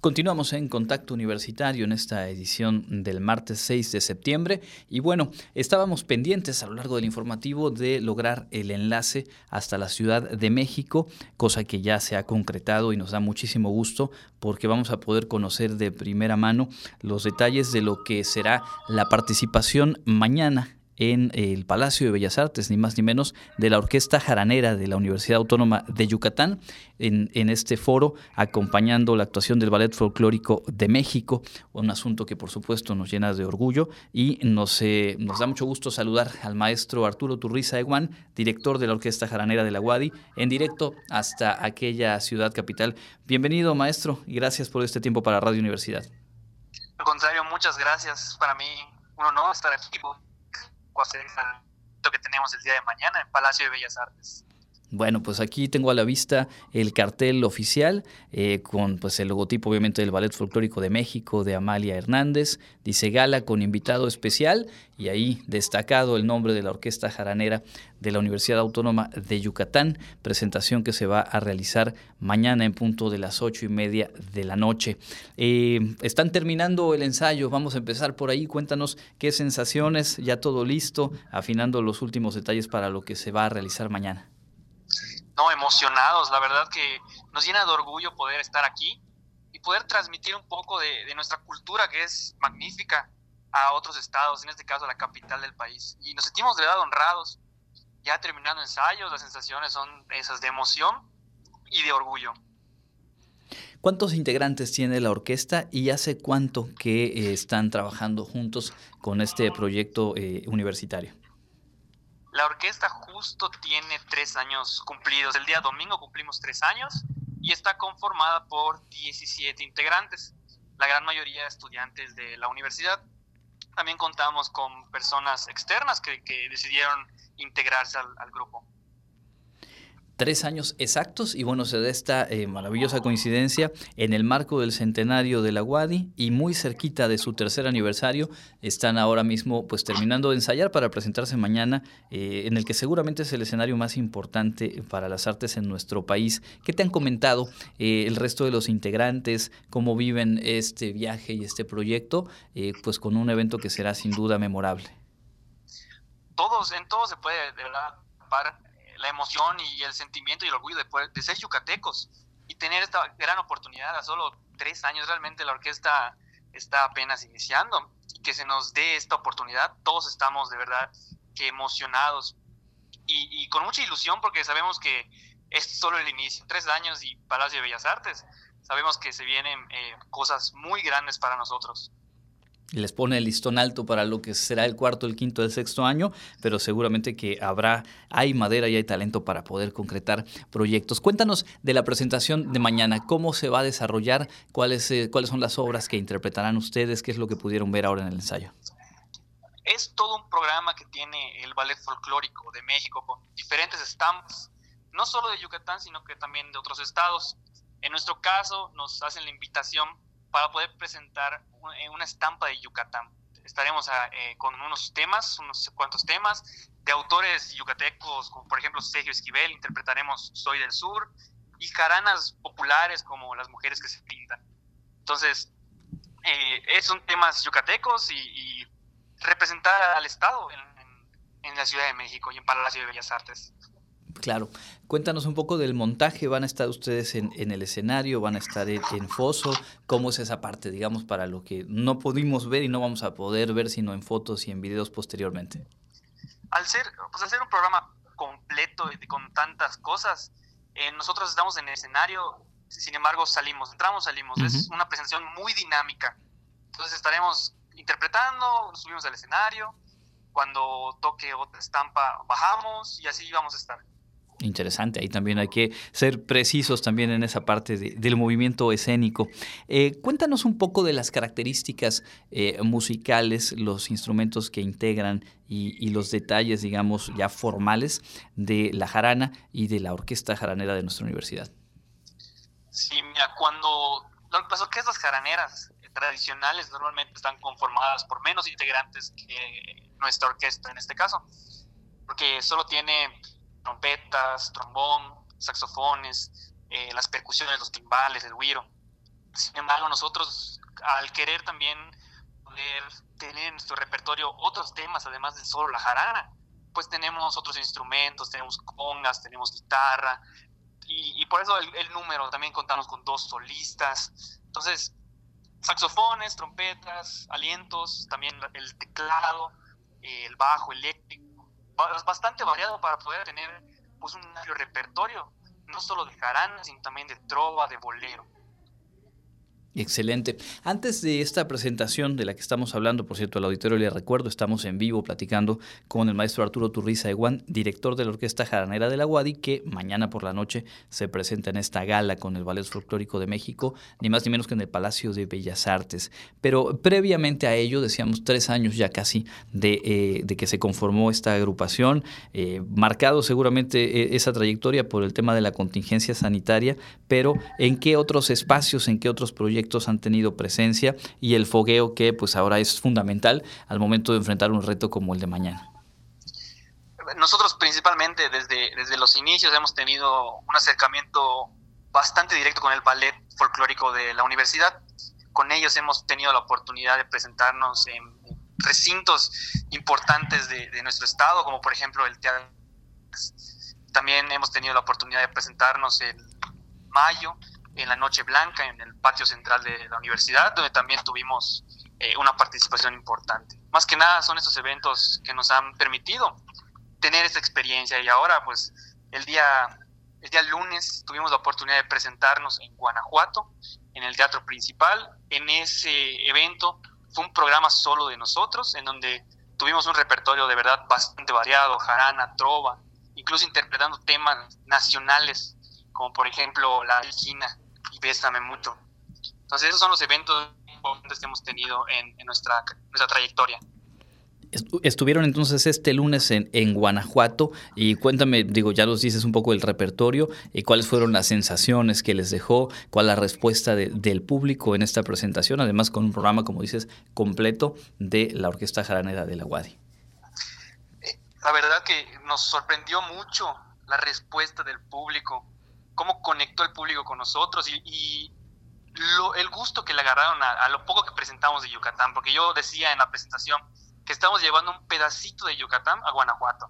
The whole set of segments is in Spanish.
Continuamos en Contacto Universitario en esta edición del martes 6 de septiembre. Y bueno, estábamos pendientes a lo largo del informativo de lograr el enlace hasta la Ciudad de México, cosa que ya se ha concretado y nos da muchísimo gusto porque vamos a poder conocer de primera mano los detalles de lo que será la participación mañana en el Palacio de Bellas Artes, ni más ni menos, de la Orquesta Jaranera de la Universidad Autónoma de Yucatán, en, este foro, acompañando la actuación del Ballet Folclórico de México, un asunto que por supuesto nos llena de orgullo y nos, eh, nos da mucho gusto saludar al maestro Arturo Turriza Eguán, director de la Orquesta Jaranera de la UADI, en directo hasta aquella ciudad capital. Bienvenido, maestro, y gracias por este tiempo para Radio Universidad. Al contrario, muchas gracias. Para mí, un honor estar aquí hacer el que tenemos el día de mañana en Palacio de Bellas Artes. Bueno, pues aquí tengo a la vista el cartel oficial eh, con pues el logotipo obviamente del Ballet Folclórico de México de Amalia Hernández, dice gala con invitado especial y ahí destacado el nombre de la Orquesta Jaranera de la Universidad Autónoma de Yucatán, presentación que se va a realizar mañana en punto de las ocho y media de la noche. Eh, están terminando el ensayo, vamos a empezar por ahí, cuéntanos qué sensaciones, ya todo listo, afinando los últimos detalles para lo que se va a realizar mañana no emocionados. La verdad que nos llena de orgullo poder estar aquí y poder transmitir un poco de, nuestra cultura que es magnífica a otros estados, en este caso a la capital del país. Y nos sentimos de verdad honrados. Ya terminando ensayos, las sensaciones son esas de emoción y de orgullo. ¿Cuántos integrantes tiene la orquesta y hace cuánto que eh, están trabajando juntos con este proyecto eh, universitario? La orquesta justo tiene tres años cumplidos. El día domingo cumplimos tres años y está conformada por 17 integrantes, la gran mayoría estudiantes de la universidad. También contamos con personas externas que, decidieron integrarse al grupo tres años exactos y bueno, se da esta eh, maravillosa coincidencia en el marco del centenario de la UADI y muy cerquita de su tercer aniversario están ahora mismo pues terminando de ensayar para presentarse mañana eh, en el que seguramente es el escenario más importante para las artes en nuestro país. ¿Qué te han comentado eh, el resto de los integrantes? ¿Cómo viven este viaje y este proyecto? pues con un evento que será sin duda memorable. Todos, en todo se puede de para la emoción y el sentimiento y el orgullo de, ser yucatecos y tener esta gran oportunidad a solo tres años. Realmente la orquesta está apenas iniciando y que se nos dé esta oportunidad. Todos estamos de verdad que emocionados y, con mucha ilusión porque sabemos que es solo el inicio. Tres años y Palacio de Bellas Artes. Sabemos que se vienen eh, cosas muy grandes para nosotros les pone el listón alto para lo que será el cuarto, el quinto, el sexto año, pero seguramente que habrá, hay madera y hay talento para poder concretar proyectos. Cuéntanos de la presentación de mañana, cómo se va a desarrollar, cuáles, eh, cuáles son las obras que interpretarán ustedes, qué es lo que pudieron ver ahora en el ensayo. Es todo un programa que tiene el Ballet Folclórico de México con diferentes estampas, no solo de Yucatán, sino que también de otros estados. En nuestro caso, nos hacen la invitación para poder presentar eh, una estampa de Yucatán. Estaremos ah, eh, con unos temas, unos cuantos temas, de autores yucatecos, como por ejemplo Sergio Esquivel, interpretaremos Soy del Sur, y jaranas populares como Las Mujeres que se pintan. Entonces, eh, son temas yucatecos y, representar al Estado en, en la Ciudad de México y en Palacio de Bellas Artes. Claro. Cuéntanos un poco del montaje. ¿Van a estar ustedes en, el escenario? ¿Van a estar en, foso? ¿Cómo es esa parte, digamos, para lo que no pudimos ver y no vamos a poder ver sino en fotos y en videos posteriormente? Al ser, pues, al ser un programa completo y con tantas cosas, eh, nosotros estamos en el escenario, sin embargo salimos, entramos, salimos. Es una presentación muy dinámica. Entonces estaremos interpretando, subimos al escenario, cuando toque otra estampa bajamos y así vamos a estar. Interesante, ahí también hay que ser precisos también en esa parte del movimiento escénico. Eh, cuéntanos un poco de las características eh, musicales, los instrumentos que integran y, los detalles, digamos, ya formales de la jarana y de la orquesta jaranera de nuestra universidad. Sí, mira, cuando las orquestas jaraneras tradicionales normalmente están conformadas por menos integrantes que nuestra orquesta en este caso, porque solo tiene trompetas, trombón, saxofones, eh, las percusiones, los timbales, el güiro. Sin embargo, nosotros, al querer también poder tener en nuestro repertorio otros temas, además de solo la jarana, pues tenemos otros instrumentos, tenemos congas, tenemos guitarra, y, por eso el, número, también contamos con dos solistas. Entonces, saxofones, trompetas, alientos, también el teclado, el bajo eléctrico, bastante variado para poder tener pues un amplio repertorio, no solo de jarana, sino también de trova, de bolero. Excelente. Antes de esta presentación de la que estamos hablando, por cierto, al auditorio le recuerdo, estamos en vivo platicando con el maestro Arturo Turriza Eguán, director de la Orquesta Jaranera de la Guadi, que mañana por la noche se presenta en esta gala con el Ballet Folclórico de México, ni más ni menos que en el Palacio de Bellas Artes. Pero previamente a ello, decíamos tres años ya casi de, eh, que se conformó esta agrupación, eh, marcado seguramente eh, esa trayectoria por el tema de la contingencia sanitaria, pero ¿en qué otros espacios, en qué otros proyectos? Han tenido presencia y el fogueo que pues ahora es fundamental al momento de enfrentar un reto como el de mañana. Nosotros principalmente desde, desde los inicios hemos tenido un acercamiento bastante directo con el ballet folclórico de la universidad. Con ellos hemos tenido la oportunidad de presentarnos en recintos importantes de, de nuestro estado, como por ejemplo el Teatro. También hemos tenido la oportunidad de presentarnos en mayo en la Noche Blanca, en el patio central de la universidad, donde también tuvimos eh, una participación importante. Más que nada son estos eventos que nos han permitido tener esta experiencia y ahora pues el día, el día lunes tuvimos la oportunidad de presentarnos en Guanajuato, en el teatro principal. En ese evento fue un programa solo de nosotros, en donde tuvimos un repertorio de verdad bastante variado, jarana, trova, incluso interpretando temas nacionales, como por ejemplo la China y mucho. Entonces esos son los eventos importantes que hemos tenido en, nuestra, nuestra trayectoria. Estuvieron entonces este lunes en, en, Guanajuato y cuéntame, digo, ya nos dices un poco del repertorio y cuáles fueron las sensaciones que les dejó, cuál la respuesta del público en esta presentación, además con un programa, como dices, completo de la Orquesta Jaranera de la UADI. Eh, la verdad que nos sorprendió mucho la respuesta del público cómo conectó el público con nosotros y, el gusto que le agarraron a, lo poco que presentamos de Yucatán, porque yo decía en la presentación que estamos llevando un pedacito de Yucatán a Guanajuato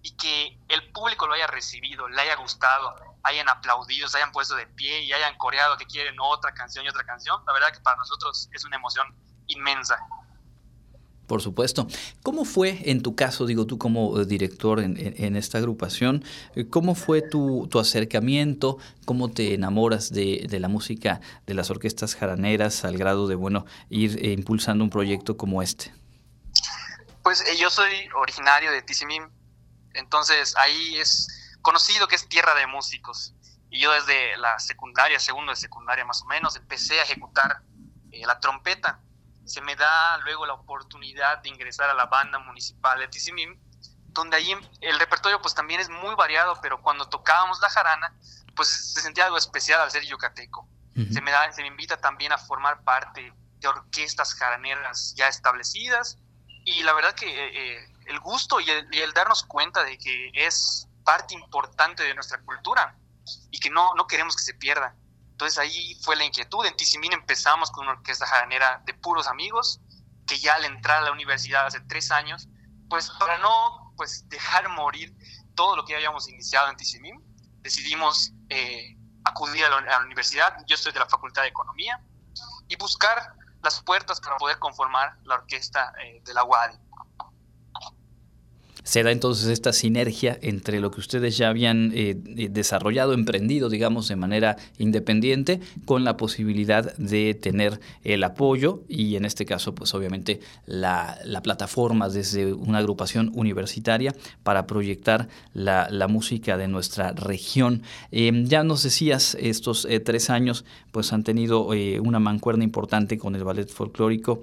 y que el público lo haya recibido, le haya gustado, hayan aplaudido, se hayan puesto de pie y hayan coreado que quieren otra canción y otra canción, la verdad que para nosotros es una emoción inmensa. Por supuesto. ¿Cómo fue en tu caso, digo tú como eh, director en, esta agrupación, eh, cómo fue tu, acercamiento, cómo te enamoras de, la música de las orquestas jaraneras al grado de, bueno, ir eh, impulsando un proyecto como este? Pues yo soy originario de Tizimín, entonces ahí es conocido que es tierra de músicos. Y yo desde la secundaria, segundo de secundaria más o menos, empecé a ejecutar la trompeta se me da luego la oportunidad de ingresar a la banda municipal de Tizimín, donde ahí el repertorio pues también es muy variado, pero cuando tocábamos la jarana, pues se sentía algo especial al ser yucateco. se, me da, se me invita también a formar parte de orquestas jaraneras ya establecidas y la verdad que eh, eh, el gusto y el, y el, darnos cuenta de que es parte importante de nuestra cultura y que no, no queremos que se pierda. Entonces ahí fue la inquietud. En Tizimín empezamos con una orquesta jaranera de puros amigos, que ya al entrar a la universidad hace tres años, pues para no pues dejar morir todo lo que habíamos iniciado en Tizimín, decidimos eh, acudir a la, universidad. Yo estoy de la Facultad de Economía y buscar las puertas para poder conformar la orquesta eh, de la UADI se da entonces esta sinergia entre lo que ustedes ya habían eh, desarrollado, emprendido, digamos, de manera independiente, con la posibilidad de tener el apoyo y en este caso, pues obviamente la, plataforma desde una agrupación universitaria para proyectar la, música de nuestra región. Em, ya nos decías, estos eh, tres años pues han tenido eh, una mancuerna importante con el ballet folclórico.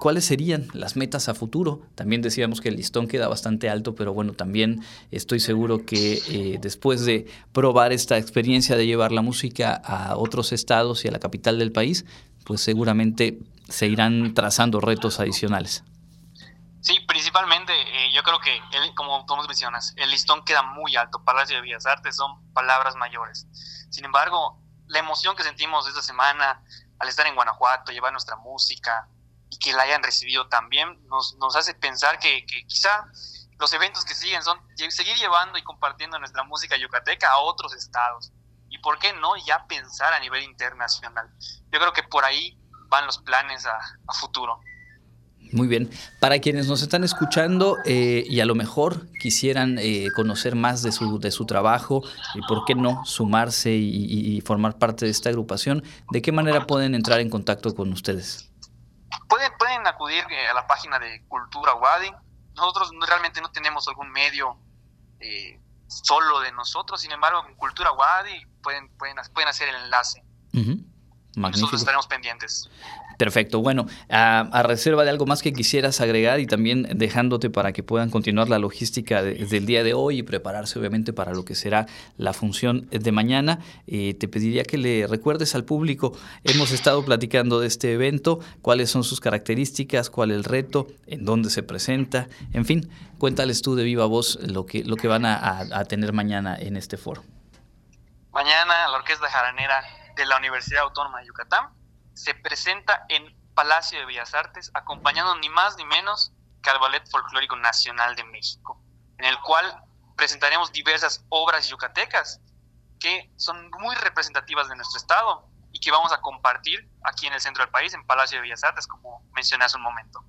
¿Cuáles serían las metas a futuro? También decíamos que el listón queda bastante alto, pero bueno, también estoy seguro que eh, después de probar esta experiencia de llevar la música a otros estados y a la capital del país, pues seguramente se irán trazando retos adicionales. Sí, principalmente eh, yo creo que, como tú mencionas, el listón queda muy alto. Palacio de Bellas Artes son palabras mayores. Sin embargo, la emoción que sentimos esta semana al estar en Guanajuato, llevar nuestra música y que la hayan recibido también, nos, hace pensar que quizá los eventos que siguen son seguir llevando y compartiendo nuestra música yucateca a otros estados. Y por qué no ya pensar a nivel internacional. Yo creo que por ahí van los planes a, futuro. Muy bien. Para quienes nos están escuchando eh, y a lo mejor quisieran eh, conocer más de su, de su trabajo y por qué no sumarse y, formar parte de esta agrupación, ¿de qué manera pueden entrar en contacto con ustedes? Pueden, pueden acudir eh, a la página de Cultura Wadi. Nosotros realmente no tenemos algún medio solo de nosotros, sin embargo, con Cultura Wadi pueden, pueden, pueden hacer el enlace. Nosotros estaremos pendientes. Perfecto. Bueno, a, reserva de algo más que quisieras agregar y también dejándote para que puedan continuar la logística del día de hoy y prepararse obviamente para lo que será la función de mañana, eh, te pediría que le recuerdes al público, hemos estado platicando de este evento, cuáles son sus características, cuál es el reto, en dónde se presenta, en fin, cuéntales tú de viva voz lo que, lo que van a, a tener mañana en este foro. Mañana la Orquesta Jaranera de la Universidad Autónoma de Yucatán se presenta en Palacio de Bellas Artes acompañando ni más ni menos que al Ballet Folclórico Nacional de México, en el cual presentaremos diversas obras yucatecas que son muy representativas de nuestro estado y que vamos a compartir aquí en el centro del país, en Palacio de Bellas Artes, como mencioné hace un momento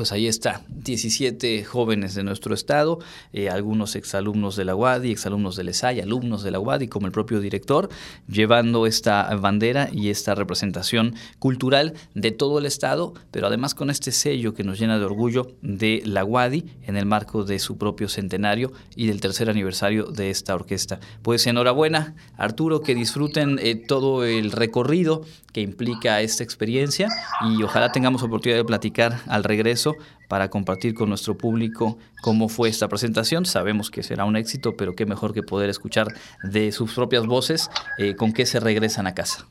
pues ahí está, 17 jóvenes de nuestro estado, eh, algunos exalumnos de la UADI, exalumnos del ESAI, alumnos de la UADI, como el propio director, llevando esta bandera y esta representación cultural de todo el estado, pero además con este sello que nos llena de orgullo de la UADI en el marco de su propio centenario y del tercer aniversario de esta orquesta. Pues enhorabuena, Arturo, que disfruten eh, todo el recorrido que implica esta experiencia y ojalá tengamos oportunidad de platicar al regreso para compartir con nuestro público cómo fue esta presentación. Sabemos que será un éxito, pero qué mejor que poder escuchar de sus propias voces eh, con qué se regresan a casa.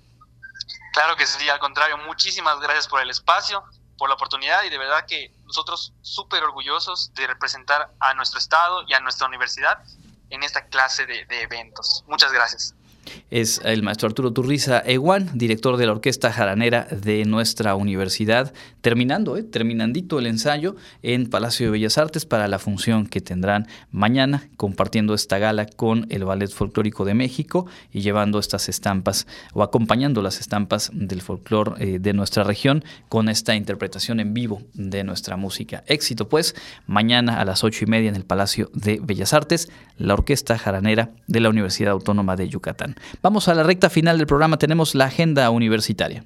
Claro que sí, al contrario, muchísimas gracias por el espacio, por la oportunidad y de verdad que nosotros súper orgullosos de representar a nuestro estado y a nuestra universidad en esta clase de eventos. Muchas gracias es el maestro Arturo Turriza Eguán, director de la Orquesta Jaranera de nuestra universidad, terminando, eh, terminandito el ensayo en Palacio de Bellas Artes para la función que tendrán mañana, compartiendo esta gala con el Ballet Folclórico de México y llevando estas estampas o acompañando las estampas del folclore eh, de nuestra región con esta interpretación en vivo de nuestra música. Éxito, pues, mañana a las ocho y media en el Palacio de Bellas Artes, la Orquesta Jaranera de la Universidad Autónoma de Yucatán. Vamos a la recta final del programa, tenemos la agenda universitaria.